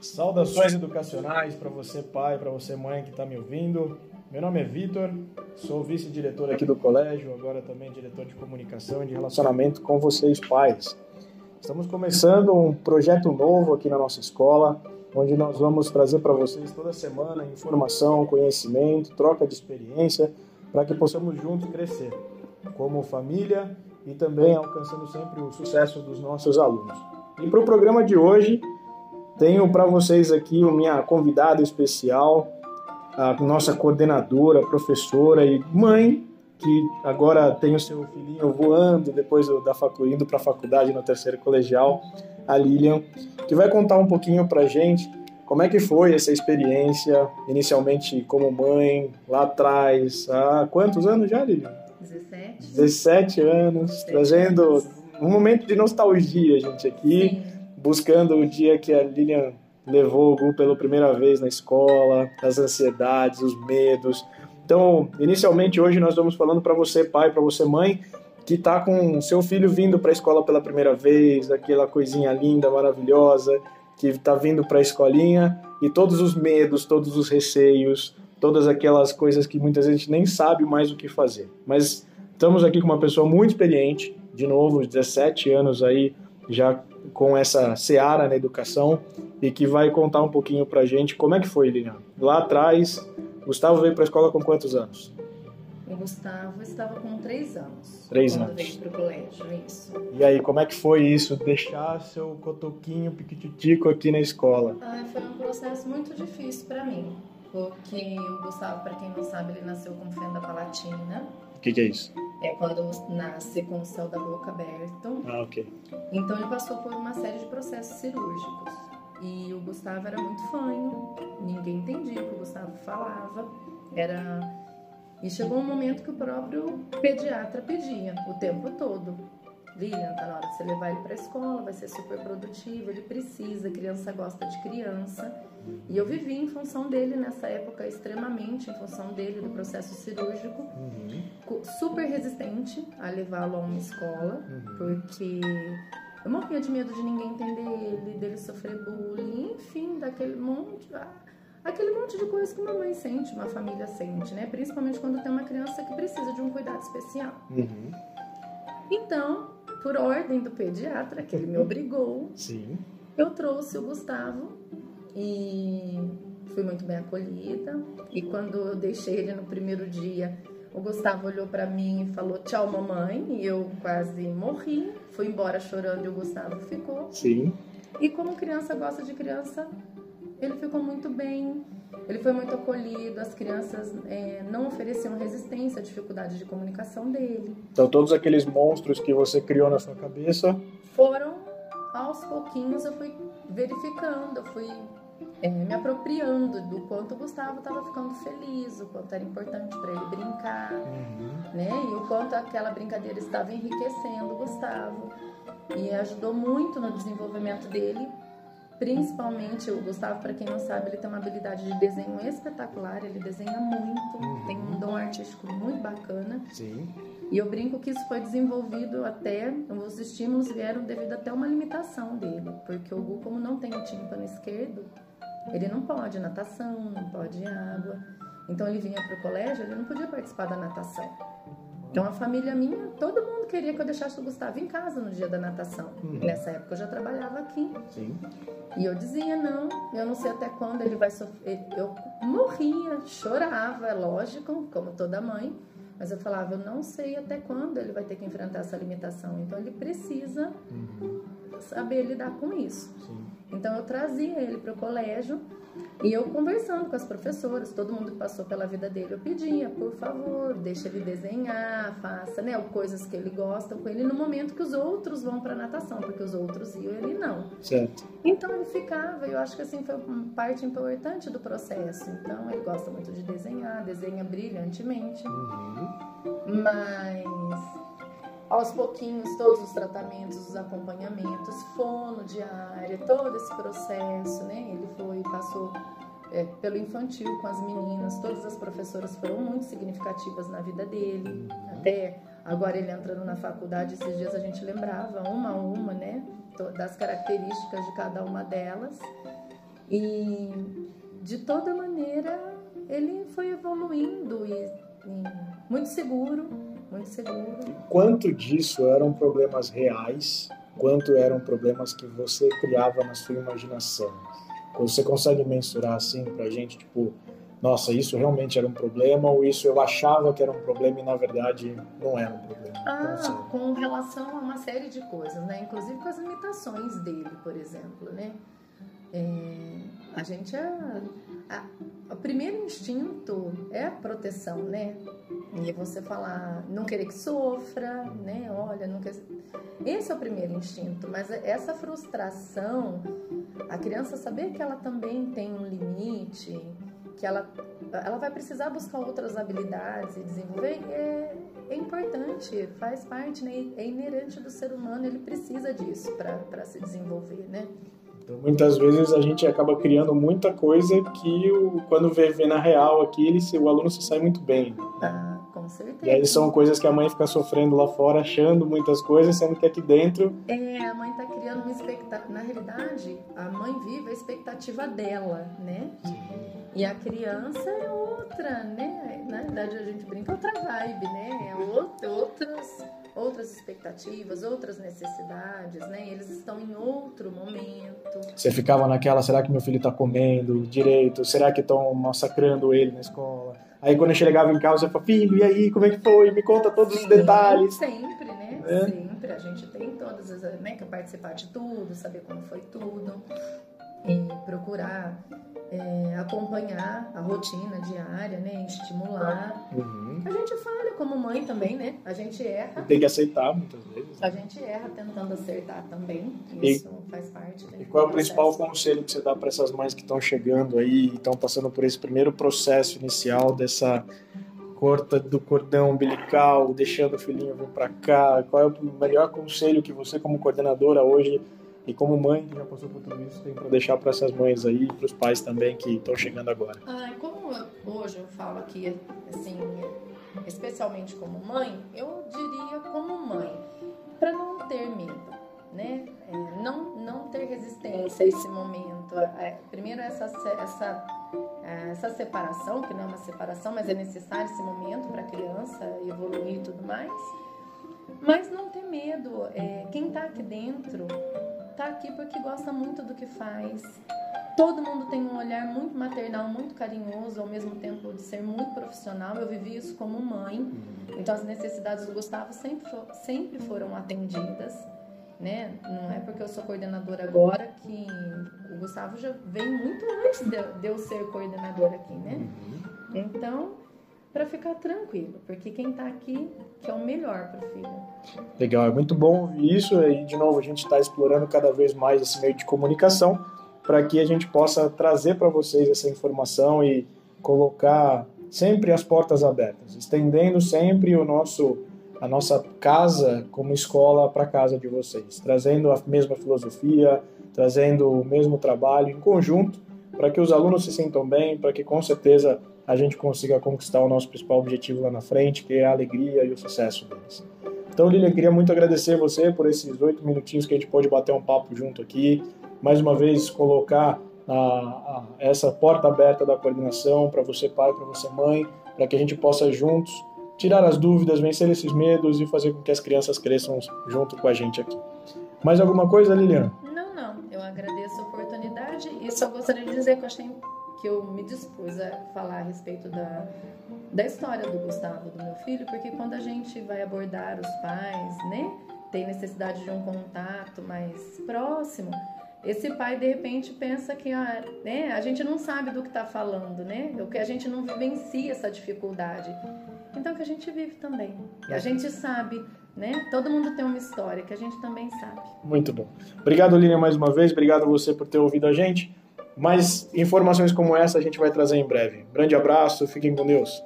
Saudações educacionais para você pai, para você mãe que está me ouvindo. Meu nome é Vitor, sou vice-diretor aqui do colégio, agora também diretor de comunicação e de relacionamento com vocês pais. Estamos começando um projeto novo aqui na nossa escola, onde nós vamos trazer para vocês toda semana informação, conhecimento, troca de experiência, para que possamos juntos crescer como família e também alcançando sempre o sucesso dos nossos alunos. E para o programa de hoje, tenho para vocês aqui a minha convidada especial, a nossa coordenadora, professora e mãe, que agora tem o seu filhinho voando depois da facu, indo para a faculdade no terceiro colegial, a Lilian, que vai contar um pouquinho para gente como é que foi essa experiência, inicialmente como mãe, lá atrás, há quantos anos já, Lilian? 17. 17 anos, 17 trazendo anos. um momento de nostalgia, gente, aqui, Sim. Buscando o dia que a Lilian levou o Gu pela primeira vez na escola, as ansiedades, os medos. Então, inicialmente hoje nós vamos falando para você, pai, para você, mãe, que está com seu filho vindo para a escola pela primeira vez, aquela coisinha linda, maravilhosa, que está vindo para a escolinha e todos os medos, todos os receios, todas aquelas coisas que muitas vezes a gente nem sabe mais o que fazer. Mas estamos aqui com uma pessoa muito experiente, de novo, 17 anos aí já com essa seara na educação e que vai contar um pouquinho pra gente como é que foi, Lilian. Lá atrás, Gustavo veio para a escola com quantos anos? O Gustavo estava com três anos. Três quando anos. veio para o colégio, isso. E aí, como é que foi isso? Deixar seu cotoquinho piquititico aqui na escola? Ah, foi um processo muito difícil para mim. Porque o Gustavo, para quem não sabe, ele nasceu com fenda palatina. O que, que é isso? É quando nasce com o céu da boca aberto. Ah, ok. Então ele passou por uma série de processos cirúrgicos. E o Gustavo era muito fanho, ninguém entendia o que o Gustavo falava. Era e chegou um momento que o próprio pediatra pedia o tempo todo. Lilian, tá na hora de você levar ele para escola, vai ser super produtivo, ele precisa, a criança gosta de criança. E eu vivi em função dele nessa época, extremamente em função dele, do processo cirúrgico, uhum. super resistente a levá-lo a uma escola, uhum. porque eu morria de medo de ninguém entender ele, dele sofrer bullying, enfim, daquele monte. Aquele monte de coisa que uma mãe sente, uma família sente, né? Principalmente quando tem uma criança que precisa de um cuidado especial. Uhum. Então, por ordem do pediatra, que ele me obrigou, Sim. eu trouxe o Gustavo e fui muito bem acolhida. E quando eu deixei ele no primeiro dia, o Gustavo olhou para mim e falou tchau, mamãe. E eu quase morri. Fui embora chorando e o Gustavo ficou. Sim. E como criança gosta de criança, ele ficou muito bem. Ele foi muito acolhido, as crianças é, não ofereciam resistência à dificuldade de comunicação dele. Então, todos aqueles monstros que você criou na sua cabeça foram aos pouquinhos eu fui verificando, eu fui é, me apropriando do quanto o Gustavo estava ficando feliz, o quanto era importante para ele brincar, uhum. né? E o quanto aquela brincadeira estava enriquecendo o Gustavo. E ajudou muito no desenvolvimento dele Principalmente o Gustavo, para quem não sabe, ele tem uma habilidade de desenho espetacular, ele desenha muito, uhum. tem um dom artístico muito bacana. Sim. E eu brinco que isso foi desenvolvido até, os estímulos vieram devido até uma limitação dele, porque o Gu, como não tem o tímpano esquerdo, ele não pode natação, não pode água. Então ele vinha para o colégio, ele não podia participar da natação. Então a família minha, todo mundo queria que eu deixasse o Gustavo em casa no dia da natação. Uhum. Nessa época eu já trabalhava aqui. Sim. E eu dizia, não, eu não sei até quando ele vai sofrer. Eu morria, chorava, é lógico, como toda mãe. Mas eu falava, eu não sei até quando ele vai ter que enfrentar essa limitação. Então ele precisa uhum. saber lidar com isso. Sim. Então eu trazia ele para o colégio e eu conversando com as professoras, todo mundo que passou pela vida dele, eu pedia, por favor, deixa ele desenhar, faça, né, coisas que ele gosta com ele no momento que os outros vão para natação, porque os outros iam, ele não. Certo. Então ele ficava, eu acho que assim foi uma parte importante do processo. Então ele gosta muito de desenhar, desenha brilhantemente. Uhum. Mas aos pouquinhos todos os tratamentos, os acompanhamentos, fono diário, todo esse processo, né? Ele foi, passou é, pelo infantil com as meninas, todas as professoras foram muito significativas na vida dele, até agora ele entrando na faculdade, esses dias a gente lembrava uma a uma, né? Das características de cada uma delas. E de toda maneira ele foi evoluindo e, e muito seguro, muito seguro. Quanto disso eram problemas reais, quanto eram problemas que você criava na sua imaginação? Você consegue mensurar assim pra gente, tipo, nossa, isso realmente era um problema ou isso eu achava que era um problema e na verdade não era um problema? Ah, então, com relação a uma série de coisas, né? Inclusive com as limitações dele, por exemplo, né? É, a gente é, a, o primeiro instinto é a proteção, né? E você falar, não querer que sofra, né? Olha, não quer. Esse é o primeiro instinto, mas essa frustração, a criança saber que ela também tem um limite, que ela, ela vai precisar buscar outras habilidades e desenvolver, é, é importante, faz parte, né? é inerente do ser humano, ele precisa disso para se desenvolver, né? Então, muitas vezes a gente acaba criando muita coisa que o, quando vê, vê na real aqui, ele, o aluno se sai muito bem. Né? Ah, com certeza. E aí são coisas que a mãe fica sofrendo lá fora, achando muitas coisas, sendo que aqui dentro... É, a mãe está criando uma expectativa... Na realidade, a mãe vive a expectativa dela, né? E a criança é outra, né? Na verdade a gente brinca outra vibe, né? É outras, outras expectativas, outras necessidades, né? Eles estão em outro momento. Você ficava naquela, será que meu filho está comendo direito? Será que estão massacrando ele na escola? Aí quando eu chegava em casa, eu falava, filho, e aí, como é que foi? Me conta todos Sim, os detalhes. Sempre? É? Sempre. A gente tem todas as, né? Que participar de tudo, saber como foi tudo. E procurar é, acompanhar a rotina diária, né? Estimular. Uhum. A gente falha como mãe também, né? A gente erra. Tem que aceitar muitas vezes. Né? A gente erra tentando acertar também. Isso e, faz parte. Né, e qual é o principal conselho que você dá para essas mães que estão chegando aí e estão passando por esse primeiro processo inicial dessa corta do cordão umbilical, deixando o filhinho vir para cá? Qual é o melhor conselho que você, como coordenadora, hoje e como mãe que já passou por tudo isso, tem para deixar para essas mães aí para os pais também que estão chegando agora? Ah, como hoje eu falo aqui, assim, especialmente como mãe, eu diria como mãe, para não ter medo, né? É, não, não ter resistência a esse momento. É, primeiro, essa, essa, essa separação, que não é uma separação, mas é necessário esse momento para a criança evoluir e tudo mais. Mas não ter medo. É, quem está aqui dentro está aqui porque gosta muito do que faz. Todo mundo tem um olhar muito maternal, muito carinhoso, ao mesmo tempo de ser muito profissional. Eu vivi isso como mãe. Uhum. Então as necessidades do Gustavo sempre, sempre foram atendidas. Né? Não é porque eu sou coordenadora agora que Gustavo já vem muito antes de, de eu ser coordenadora aqui, né? Uhum. Então, para ficar tranquilo, porque quem está aqui quer o melhor para o filho. Legal, é muito bom ouvir isso e de novo a gente está explorando cada vez mais esse meio de comunicação para que a gente possa trazer para vocês essa informação e colocar sempre as portas abertas, estendendo sempre o nosso a nossa casa como escola para a casa de vocês, trazendo a mesma filosofia, trazendo o mesmo trabalho em conjunto para que os alunos se sintam bem, para que com certeza a gente consiga conquistar o nosso principal objetivo lá na frente, que é a alegria e o sucesso deles. Então, Lilian, queria muito agradecer você por esses oito minutinhos que a gente pode bater um papo junto aqui. Mais uma vez, colocar a, a, essa porta aberta da coordenação para você, pai, para você, mãe, para que a gente possa juntos tirar as dúvidas, vencer esses medos e fazer com que as crianças cresçam junto com a gente aqui. Mais alguma coisa, Lilian? Não, não. Eu agradeço a oportunidade e só gostaria de dizer que eu achei que eu me dispus a falar a respeito da, da história do Gustavo, do meu filho, porque quando a gente vai abordar os pais, né, tem necessidade de um contato mais próximo, esse pai de repente pensa que ah, né, a gente não sabe do que está falando, né? O que a gente não vivencia essa dificuldade. Então que a gente vive também. A gente sabe, né? Todo mundo tem uma história que a gente também sabe. Muito bom. Obrigado, Lilian, mais uma vez. Obrigado a você por ter ouvido a gente. Mais informações como essa a gente vai trazer em breve. Grande abraço, fiquem com Deus.